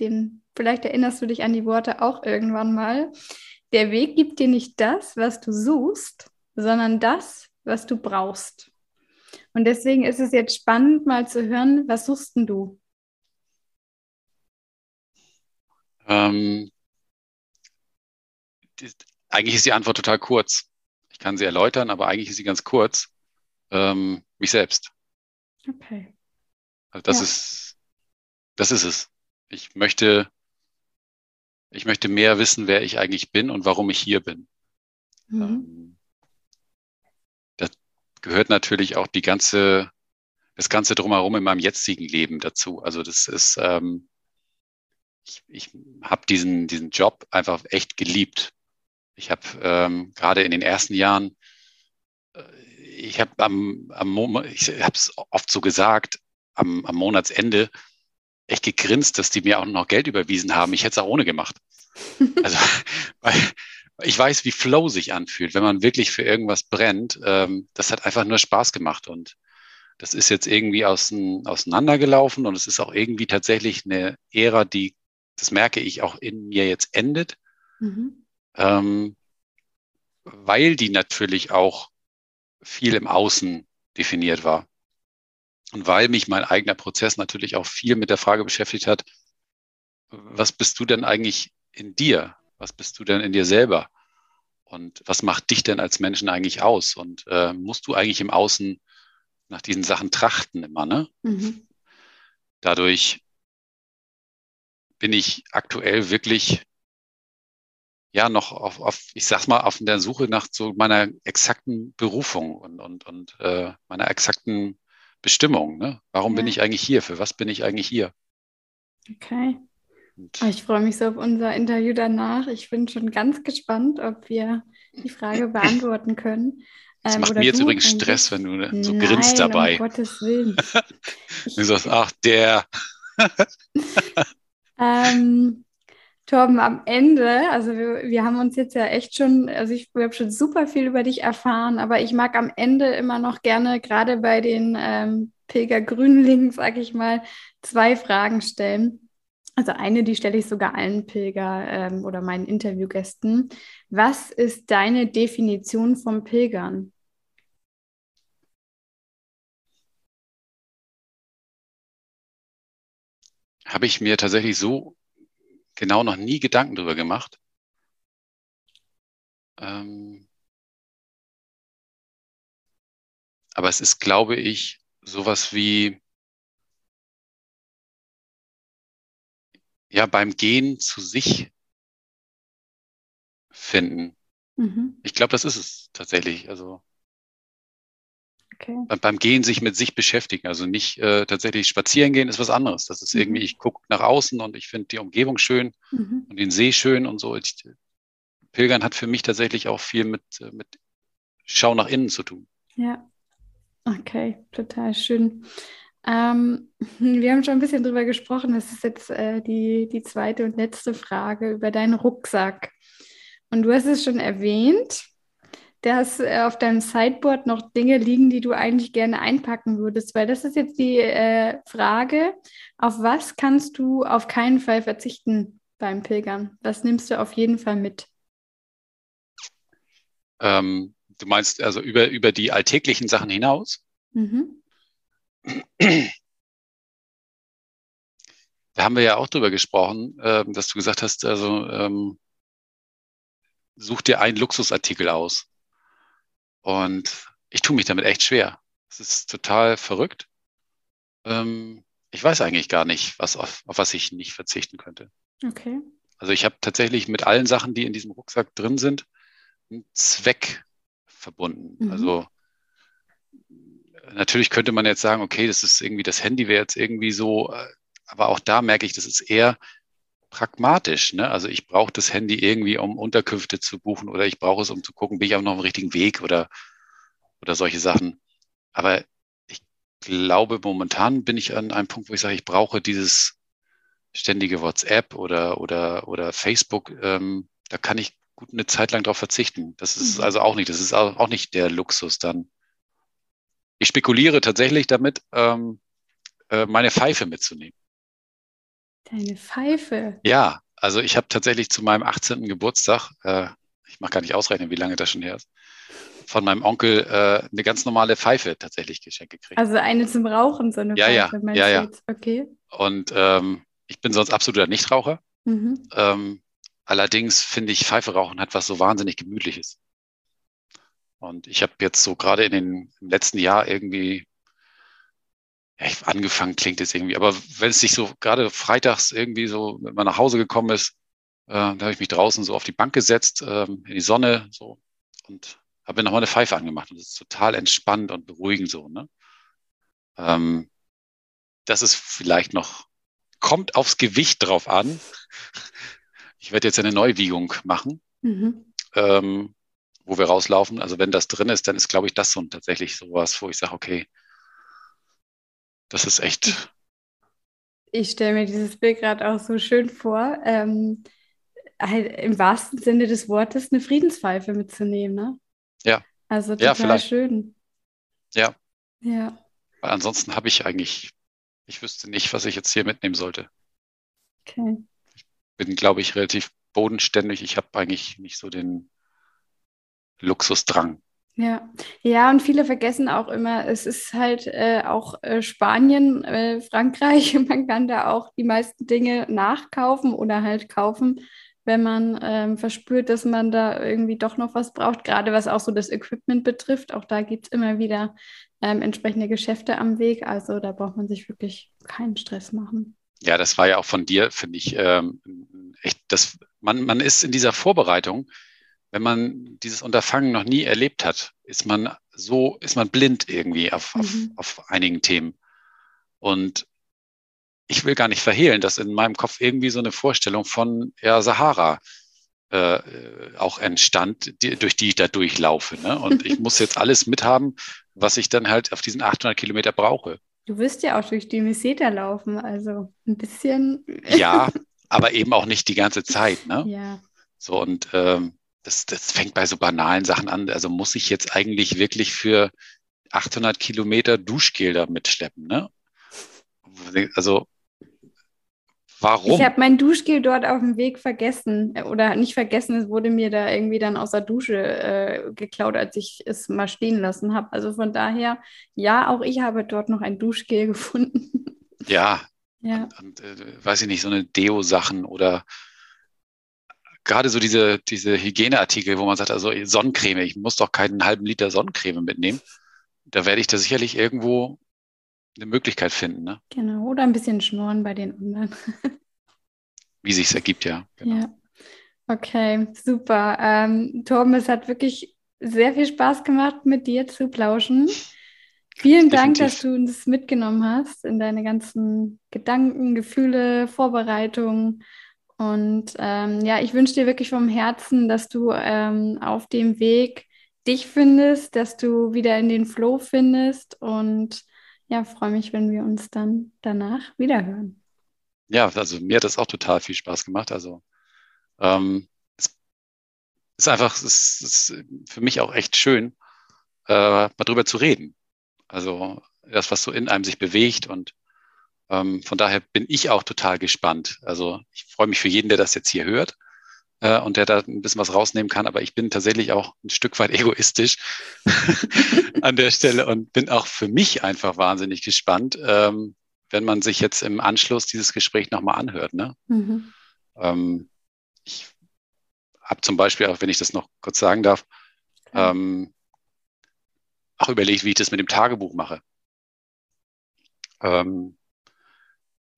den vielleicht erinnerst du dich an die Worte auch irgendwann mal. Der Weg gibt dir nicht das, was du suchst, sondern das, was du brauchst. Und deswegen ist es jetzt spannend, mal zu hören, was suchst denn du?
Ähm, eigentlich ist die Antwort total kurz. Ich kann sie erläutern, aber eigentlich ist sie ganz kurz. Ähm, mich selbst.
Okay.
Also das ja. ist, das ist es. Ich möchte, ich möchte mehr wissen, wer ich eigentlich bin und warum ich hier bin. Mhm. Ähm, das gehört natürlich auch die ganze, das ganze drumherum in meinem jetzigen Leben dazu. Also das ist, ähm, ich, ich habe diesen, diesen Job einfach echt geliebt. Ich habe ähm, gerade in den ersten Jahren, äh, ich habe am, am ich habe es oft so gesagt, am, am Monatsende echt gegrinst, dass die mir auch noch Geld überwiesen haben. Ich hätte es auch ohne gemacht. Also, weil ich weiß, wie Flow sich anfühlt, wenn man wirklich für irgendwas brennt. Ähm, das hat einfach nur Spaß gemacht und das ist jetzt irgendwie außen, auseinandergelaufen und es ist auch irgendwie tatsächlich eine Ära, die, das merke ich, auch in mir jetzt endet. Mhm ähm, weil die natürlich auch viel im Außen definiert war. Und weil mich mein eigener Prozess natürlich auch viel mit der Frage beschäftigt hat, was bist du denn eigentlich in dir? Was bist du denn in dir selber? Und was macht dich denn als Menschen eigentlich aus? Und äh, musst du eigentlich im Außen nach diesen Sachen trachten immer, ne? Mhm. Dadurch bin ich aktuell wirklich ja noch auf, auf, ich sag's mal, auf der Suche nach so meiner exakten Berufung und, und, und äh, meiner exakten Bestimmung. Ne? Warum ja. bin ich eigentlich hier? Für was bin ich eigentlich hier?
Okay. Und ich freue mich so auf unser Interview danach. Ich bin schon ganz gespannt, ob wir die Frage beantworten können.
Das ähm, macht mir jetzt übrigens Stress, wenn du so Nein, grinst dabei.
Um Gottes Willen.
du sagst, ach, der.
ähm, Torben, am Ende, also wir, wir haben uns jetzt ja echt schon, also ich habe schon super viel über dich erfahren, aber ich mag am Ende immer noch gerne, gerade bei den ähm, Pilgergrünlingen, sag ich mal, zwei Fragen stellen. Also eine, die stelle ich sogar allen Pilger ähm, oder meinen Interviewgästen. Was ist deine Definition vom Pilgern?
Habe ich mir tatsächlich so genau noch nie Gedanken darüber gemacht. Ähm, aber es ist, glaube ich, sowas wie ja beim Gehen zu sich finden. Mhm. Ich glaube, das ist es tatsächlich. Also okay. beim Gehen sich mit sich beschäftigen. Also nicht äh, tatsächlich spazieren gehen ist was anderes. Das ist mhm. irgendwie, ich gucke nach außen und ich finde die Umgebung schön mhm. und den See schön und so. Ich, Pilgern hat für mich tatsächlich auch viel mit, äh, mit Schau nach innen zu tun.
Ja. Okay, total schön. Ähm, wir haben schon ein bisschen drüber gesprochen. Das ist jetzt äh, die, die zweite und letzte Frage über deinen Rucksack. Und du hast es schon erwähnt, dass äh, auf deinem Sideboard noch Dinge liegen, die du eigentlich gerne einpacken würdest. Weil das ist jetzt die äh, Frage, auf was kannst du auf keinen Fall verzichten beim Pilgern? Was nimmst du auf jeden Fall mit?
Ähm, du meinst also über, über die alltäglichen Sachen hinaus? Mhm. Da haben wir ja auch drüber gesprochen, äh, dass du gesagt hast, also ähm, such dir einen Luxusartikel aus. Und ich tue mich damit echt schwer. Es ist total verrückt. Ähm, ich weiß eigentlich gar nicht, was auf, auf was ich nicht verzichten könnte.
Okay.
Also ich habe tatsächlich mit allen Sachen, die in diesem Rucksack drin sind, einen Zweck verbunden. Mhm. Also natürlich könnte man jetzt sagen, okay, das ist irgendwie, das Handy wäre jetzt irgendwie so, äh, aber auch da merke ich, das ist eher pragmatisch. Ne? Also ich brauche das Handy irgendwie, um Unterkünfte zu buchen oder ich brauche es, um zu gucken, bin ich auch noch auf dem richtigen Weg oder, oder solche Sachen. Aber ich glaube, momentan bin ich an einem Punkt, wo ich sage, ich brauche dieses ständige WhatsApp oder, oder, oder Facebook. Ähm, da kann ich gut eine Zeit lang darauf verzichten. Das ist mhm. also auch nicht, das ist auch nicht der Luxus dann ich spekuliere tatsächlich damit, ähm, äh, meine Pfeife mitzunehmen.
Deine Pfeife?
Ja, also ich habe tatsächlich zu meinem 18. Geburtstag, äh, ich mag gar nicht ausrechnen, wie lange das schon her ist, von meinem Onkel äh, eine ganz normale Pfeife tatsächlich geschenkt gekriegt.
Also eine zum Rauchen, so eine
ja, Pfeife, ja, ja, ja.
Okay.
Und ähm, ich bin sonst absoluter Nichtraucher. Mhm. Ähm, allerdings finde ich, Pfeife rauchen hat was so wahnsinnig Gemütliches. Und ich habe jetzt so gerade in den im letzten Jahr irgendwie ja, angefangen klingt jetzt irgendwie, aber wenn es sich so gerade freitags irgendwie so, wenn man nach Hause gekommen ist, äh, da habe ich mich draußen so auf die Bank gesetzt, äh, in die Sonne so und habe mir nochmal eine Pfeife angemacht. Und das ist total entspannt und beruhigend so. Ne? Ähm, das ist vielleicht noch, kommt aufs Gewicht drauf an. Ich werde jetzt eine Neuwiegung machen. Mhm. Ähm, wo wir rauslaufen. Also wenn das drin ist, dann ist, glaube ich, das so tatsächlich sowas, wo ich sage, okay, das ist echt.
Ich stelle mir dieses Bild gerade auch so schön vor, ähm, halt im wahrsten Sinne des Wortes eine Friedenspfeife mitzunehmen, ne?
Ja.
Also total
ja,
schön.
Ja.
Ja.
Weil ansonsten habe ich eigentlich, ich wüsste nicht, was ich jetzt hier mitnehmen sollte.
Okay.
Ich bin, glaube ich, relativ bodenständig. Ich habe eigentlich nicht so den Luxusdrang.
Ja, ja, und viele vergessen auch immer, es ist halt äh, auch äh, Spanien, äh, Frankreich, man kann da auch die meisten Dinge nachkaufen oder halt kaufen, wenn man ähm, verspürt, dass man da irgendwie doch noch was braucht, gerade was auch so das Equipment betrifft. Auch da gibt es immer wieder ähm, entsprechende Geschäfte am Weg. Also da braucht man sich wirklich keinen Stress machen.
Ja, das war ja auch von dir, finde ich, ähm, echt, das, man, man ist in dieser Vorbereitung, wenn man dieses Unterfangen noch nie erlebt hat, ist man so, ist man blind irgendwie auf, mhm. auf, auf einigen Themen. Und ich will gar nicht verhehlen, dass in meinem Kopf irgendwie so eine Vorstellung von ja, Sahara äh, auch entstand, die, durch die ich da durchlaufe. Ne? Und ich muss jetzt alles mithaben, was ich dann halt auf diesen 800 Kilometer brauche.
Du wirst ja auch durch die Meseta laufen, also ein bisschen.
Ja, aber eben auch nicht die ganze Zeit. Ne?
Ja.
So und ähm, das, das fängt bei so banalen Sachen an. Also muss ich jetzt eigentlich wirklich für 800 Kilometer Duschgel da mitschleppen? Ne? Also Warum?
Ich habe mein Duschgel dort auf dem Weg vergessen oder nicht vergessen, es wurde mir da irgendwie dann aus der Dusche äh, geklaut, als ich es mal stehen lassen habe. Also von daher, ja, auch ich habe dort noch ein Duschgel gefunden.
Ja. ja. Und, und äh, weiß ich nicht, so eine Deo-Sachen oder gerade so diese, diese Hygieneartikel, wo man sagt, also Sonnencreme, ich muss doch keinen halben Liter Sonnencreme mitnehmen. Da werde ich da sicherlich irgendwo eine Möglichkeit finden. Ne?
Genau, oder ein bisschen schnorren bei den anderen.
Wie sich es ergibt, ja.
Genau. Ja. Okay, super. Ähm, Torben, es hat wirklich sehr viel Spaß gemacht, mit dir zu plauschen. Vielen Definitiv. Dank, dass du uns mitgenommen hast in deine ganzen Gedanken, Gefühle, Vorbereitungen. Und ähm, ja, ich wünsche dir wirklich vom Herzen, dass du ähm, auf dem Weg dich findest, dass du wieder in den Flow findest und ja, freue mich, wenn wir uns dann danach wiederhören.
Ja, also mir hat das auch total viel Spaß gemacht. Also ähm, es ist einfach, es ist für mich auch echt schön, äh, mal drüber zu reden. Also das, was so in einem sich bewegt und ähm, von daher bin ich auch total gespannt. Also ich freue mich für jeden, der das jetzt hier hört äh, und der da ein bisschen was rausnehmen kann. Aber ich bin tatsächlich auch ein Stück weit egoistisch an der Stelle und bin auch für mich einfach wahnsinnig gespannt, ähm, wenn man sich jetzt im Anschluss dieses Gespräch nochmal anhört. Ne? Mhm. Ähm, ich habe zum Beispiel, auch wenn ich das noch kurz sagen darf, ähm, auch überlegt, wie ich das mit dem Tagebuch mache. Ähm,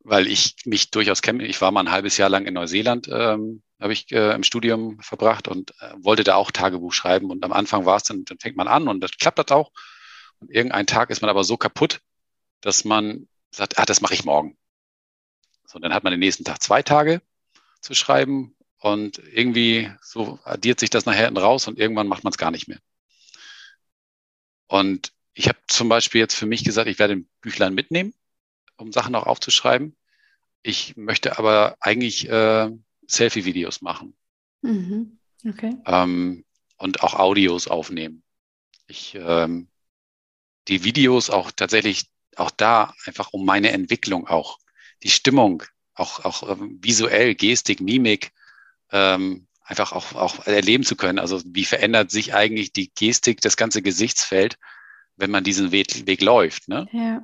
weil ich mich durchaus kenne. Ich war mal ein halbes Jahr lang in Neuseeland ähm, habe ich äh, im Studium verbracht und äh, wollte da auch Tagebuch schreiben. Und am Anfang war es dann, dann fängt man an und das klappt das auch. Und irgendein Tag ist man aber so kaputt, dass man sagt, ah, das mache ich morgen. So, dann hat man den nächsten Tag zwei Tage zu schreiben und irgendwie so addiert sich das nachher raus und irgendwann macht man es gar nicht mehr. Und ich habe zum Beispiel jetzt für mich gesagt, ich werde ein Büchlein mitnehmen, um Sachen auch aufzuschreiben. Ich möchte aber eigentlich äh, Selfie-Videos machen.
Mhm. Okay.
Ähm, und auch Audios aufnehmen. Ich ähm, die Videos auch tatsächlich auch da einfach um meine Entwicklung auch, die Stimmung, auch, auch ähm, visuell, Gestik, Mimik, ähm, einfach auch, auch erleben zu können. Also wie verändert sich eigentlich die Gestik, das ganze Gesichtsfeld, wenn man diesen Weg, Weg läuft. Ne?
Ja.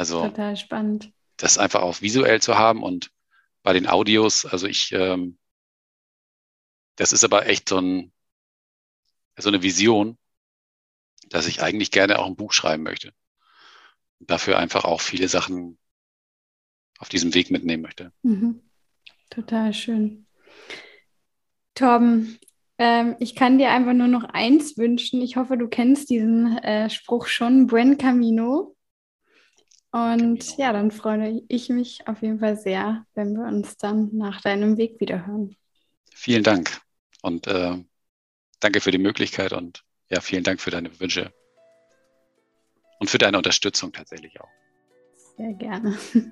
Also
total spannend.
Das einfach auch visuell zu haben und bei den Audios, also ich, ähm, das ist aber echt so, ein, so eine Vision, dass ich eigentlich gerne auch ein Buch schreiben möchte. Und dafür einfach auch viele Sachen auf diesem Weg mitnehmen möchte.
Mhm. Total schön. Torben, ähm, ich kann dir einfach nur noch eins wünschen. Ich hoffe, du kennst diesen äh, Spruch schon, Buen Camino. Und ja, dann freue ich mich auf jeden Fall sehr, wenn wir uns dann nach deinem Weg wieder hören.
Vielen Dank und äh, danke für die Möglichkeit und ja, vielen Dank für deine Wünsche und für deine Unterstützung tatsächlich auch.
Sehr gerne.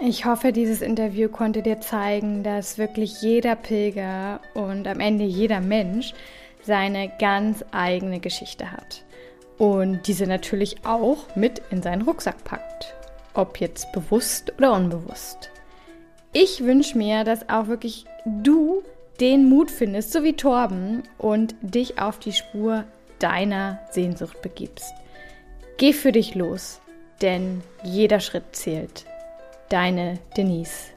Ich hoffe, dieses Interview konnte dir zeigen, dass wirklich jeder Pilger und am Ende jeder Mensch seine ganz eigene Geschichte hat und diese natürlich auch mit in seinen Rucksack packt ob jetzt bewusst oder unbewusst. Ich wünsche mir, dass auch wirklich du den Mut findest, so wie Torben, und dich auf die Spur deiner Sehnsucht begibst. Geh für dich los, denn jeder Schritt zählt. Deine Denise.